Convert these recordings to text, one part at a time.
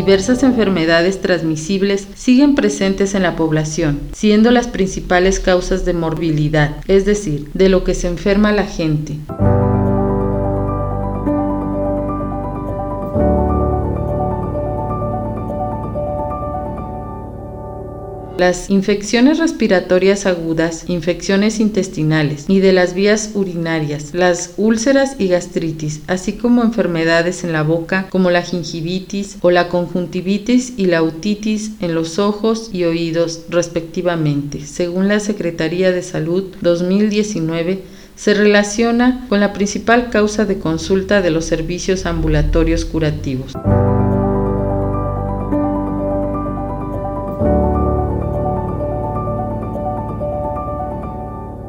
diversas enfermedades transmisibles siguen presentes en la población, siendo las principales causas de morbilidad, es decir, de lo que se enferma la gente. Las infecciones respiratorias agudas, infecciones intestinales y de las vías urinarias, las úlceras y gastritis, así como enfermedades en la boca como la gingivitis o la conjuntivitis y la otitis en los ojos y oídos respectivamente, según la Secretaría de Salud 2019 se relaciona con la principal causa de consulta de los servicios ambulatorios curativos.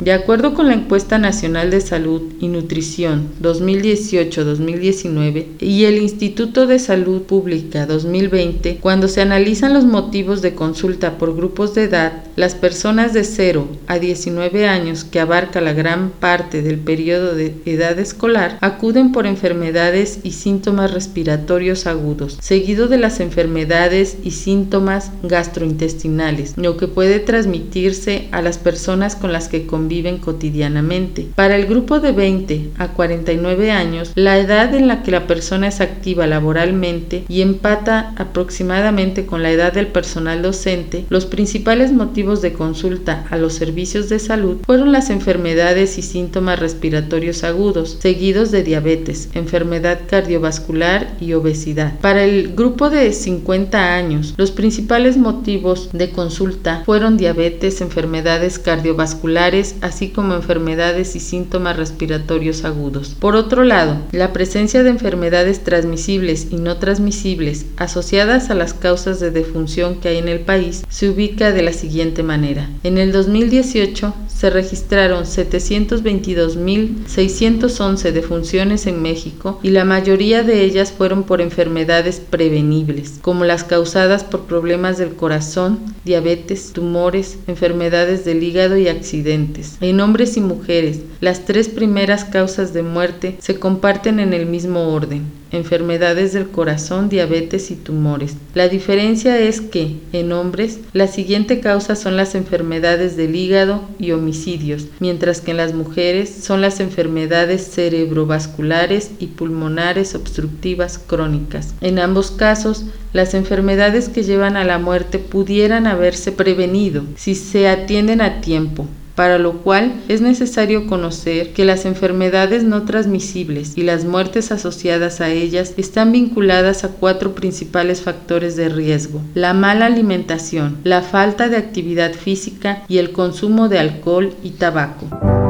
De acuerdo con la encuesta nacional de salud y nutrición 2018-2019 y el Instituto de Salud Pública 2020, cuando se analizan los motivos de consulta por grupos de edad, las personas de 0 a 19 años, que abarca la gran parte del periodo de edad escolar, acuden por enfermedades y síntomas respiratorios agudos, seguido de las enfermedades y síntomas gastrointestinales, lo que puede transmitirse a las personas con las que conviven viven cotidianamente. Para el grupo de 20 a 49 años, la edad en la que la persona es activa laboralmente y empata aproximadamente con la edad del personal docente, los principales motivos de consulta a los servicios de salud fueron las enfermedades y síntomas respiratorios agudos, seguidos de diabetes, enfermedad cardiovascular y obesidad. Para el grupo de 50 años, los principales motivos de consulta fueron diabetes, enfermedades cardiovasculares, así como enfermedades y síntomas respiratorios agudos. Por otro lado, la presencia de enfermedades transmisibles y no transmisibles asociadas a las causas de defunción que hay en el país se ubica de la siguiente manera. En el 2018 se registraron 722.611 defunciones en México y la mayoría de ellas fueron por enfermedades prevenibles, como las causadas por problemas del corazón, diabetes, tumores, enfermedades del hígado y accidentes. En hombres y mujeres, las tres primeras causas de muerte se comparten en el mismo orden enfermedades del corazón, diabetes y tumores. La diferencia es que, en hombres, la siguiente causa son las enfermedades del hígado y homicidios, mientras que en las mujeres son las enfermedades cerebrovasculares y pulmonares obstructivas crónicas. En ambos casos, las enfermedades que llevan a la muerte pudieran haberse prevenido si se atienden a tiempo, para lo cual es necesario conocer que las enfermedades no transmisibles y las muertes asociadas a ellas están vinculadas a cuatro principales factores de riesgo. La mala alimentación, la falta de actividad física y el consumo de alcohol y tabaco.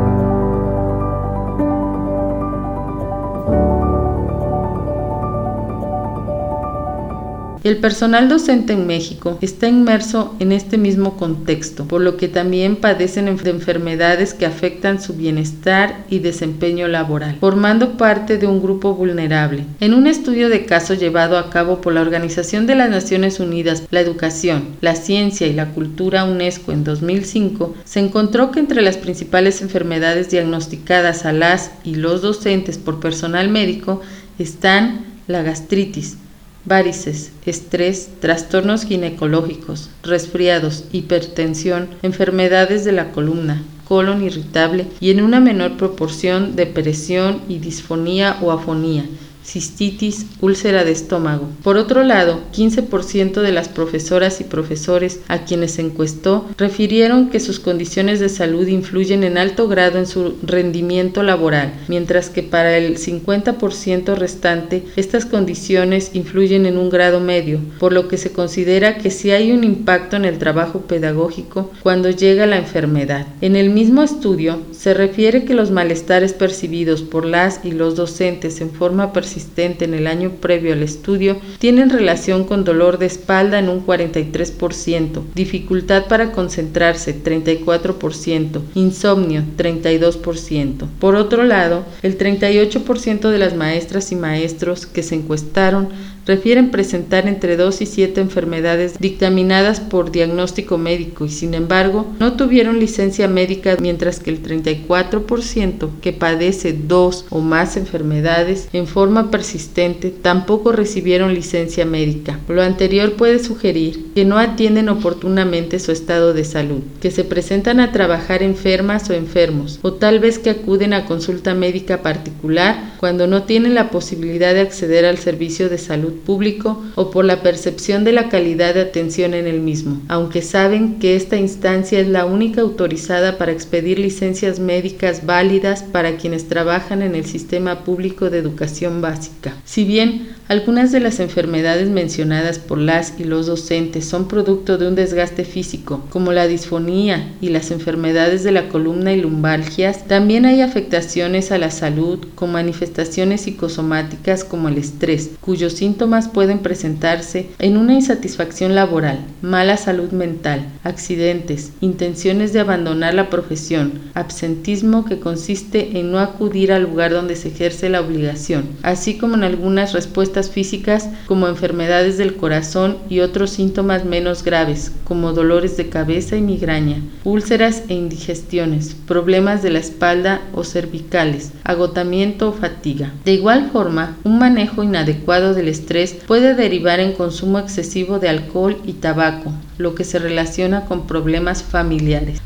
El personal docente en México está inmerso en este mismo contexto, por lo que también padecen de enfermedades que afectan su bienestar y desempeño laboral, formando parte de un grupo vulnerable. En un estudio de caso llevado a cabo por la Organización de las Naciones Unidas, la Educación, la Ciencia y la Cultura UNESCO en 2005, se encontró que entre las principales enfermedades diagnosticadas a las y los docentes por personal médico están la gastritis, varices, estrés, trastornos ginecológicos, resfriados, hipertensión, enfermedades de la columna, colon irritable y en una menor proporción depresión y disfonía o afonía, cistitis, úlcera de estómago. Por otro lado, 15% de las profesoras y profesores a quienes encuestó refirieron que sus condiciones de salud influyen en alto grado en su rendimiento laboral, mientras que para el 50% restante estas condiciones influyen en un grado medio, por lo que se considera que sí hay un impacto en el trabajo pedagógico cuando llega la enfermedad. En el mismo estudio se refiere que los malestares percibidos por las y los docentes en forma en el año previo al estudio tienen relación con dolor de espalda en un 43%, dificultad para concentrarse 34%, insomnio 32%. Por otro lado, el 38% de las maestras y maestros que se encuestaron refieren presentar entre 2 y 7 enfermedades dictaminadas por diagnóstico médico y sin embargo no tuvieron licencia médica mientras que el 34% que padece dos o más enfermedades en forma persistente tampoco recibieron licencia médica. Lo anterior puede sugerir que no atienden oportunamente su estado de salud, que se presentan a trabajar enfermas o enfermos o tal vez que acuden a consulta médica particular cuando no tienen la posibilidad de acceder al servicio de salud público o por la percepción de la calidad de atención en el mismo, aunque saben que esta instancia es la única autorizada para expedir licencias médicas válidas para quienes trabajan en el sistema público de educación básica. Si bien algunas de las enfermedades mencionadas por las y los docentes son producto de un desgaste físico, como la disfonía y las enfermedades de la columna y lumbalgias, también hay afectaciones a la salud con manifestaciones psicosomáticas como el estrés, cuyos síntomas pueden presentarse en una insatisfacción laboral, mala salud mental, accidentes, intenciones de abandonar la profesión, absentismo que consiste en no acudir al lugar donde se ejerce la obligación, así como en algunas respuestas físicas como enfermedades del corazón y otros síntomas menos graves como dolores de cabeza y migraña, úlceras e indigestiones, problemas de la espalda o cervicales, agotamiento o fatiga. De igual forma, un manejo inadecuado del estrés puede derivar en consumo excesivo de alcohol y tabaco, lo que se relaciona con problemas familiares.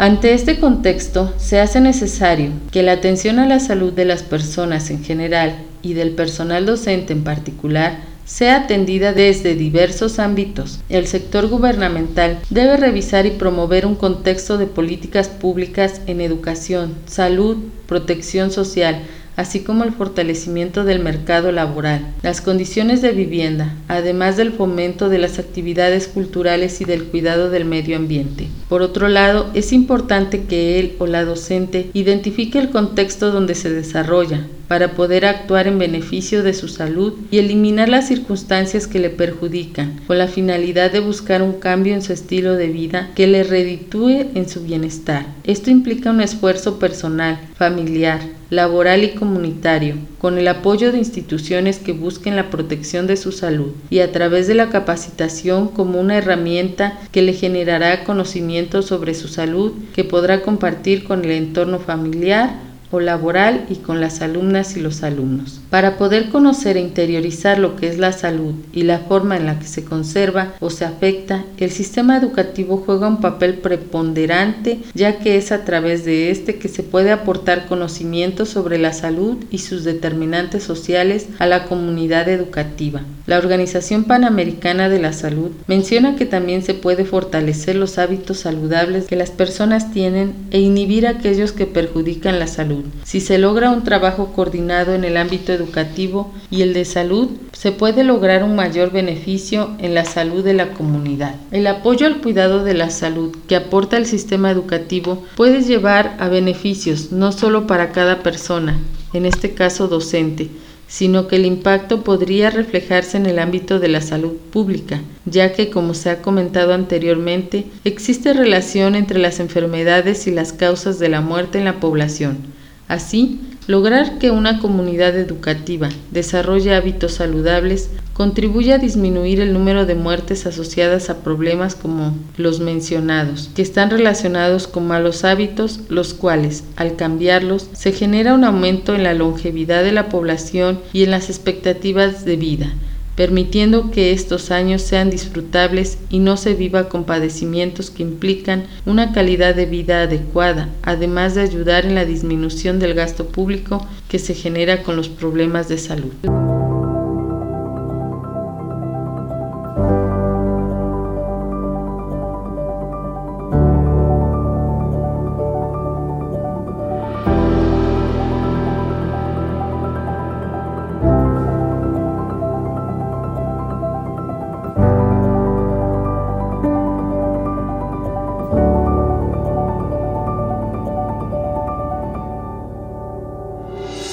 Ante este contexto, se hace necesario que la atención a la salud de las personas en general y del personal docente en particular sea atendida desde diversos ámbitos. El sector gubernamental debe revisar y promover un contexto de políticas públicas en educación, salud, protección social, así como el fortalecimiento del mercado laboral, las condiciones de vivienda, además del fomento de las actividades culturales y del cuidado del medio ambiente. Por otro lado, es importante que él o la docente identifique el contexto donde se desarrolla, para poder actuar en beneficio de su salud y eliminar las circunstancias que le perjudican, con la finalidad de buscar un cambio en su estilo de vida que le reditúe en su bienestar. Esto implica un esfuerzo personal, familiar, laboral y comunitario, con el apoyo de instituciones que busquen la protección de su salud y a través de la capacitación como una herramienta que le generará conocimiento sobre su salud que podrá compartir con el entorno familiar, o laboral y con las alumnas y los alumnos. Para poder conocer e interiorizar lo que es la salud y la forma en la que se conserva o se afecta, el sistema educativo juega un papel preponderante ya que es a través de este que se puede aportar conocimiento sobre la salud y sus determinantes sociales a la comunidad educativa. La Organización Panamericana de la Salud menciona que también se puede fortalecer los hábitos saludables que las personas tienen e inhibir aquellos que perjudican la Si se logra un trabajo coordinado en el ámbito educativo y el de salud, se puede lograr un mayor beneficio en la salud de la comunidad. El apoyo al cuidado de la salud que aporta el sistema educativo puede llevar a beneficios no solo para cada persona, en este caso docente, sino que el impacto podría reflejarse en el ámbito de la salud pública, ya que, como se ha comentado anteriormente, existe relación entre las enfermedades y las causas de la muerte en la población. Así, lograr que una comunidad educativa desarrolle hábitos saludables contribuye a disminuir el número de muertes asociadas a problemas como los mencionados, que están relacionados con malos hábitos, los cuales, al cambiarlos, se genera un aumento en la longevidad de la población y en las expectativas de vida, permitiendo que estos años sean disfrutables y no se viva con padecimientos que implican una calidad de vida adecuada, además de ayudar en la disminución del gasto público que se genera con los problemas de salud.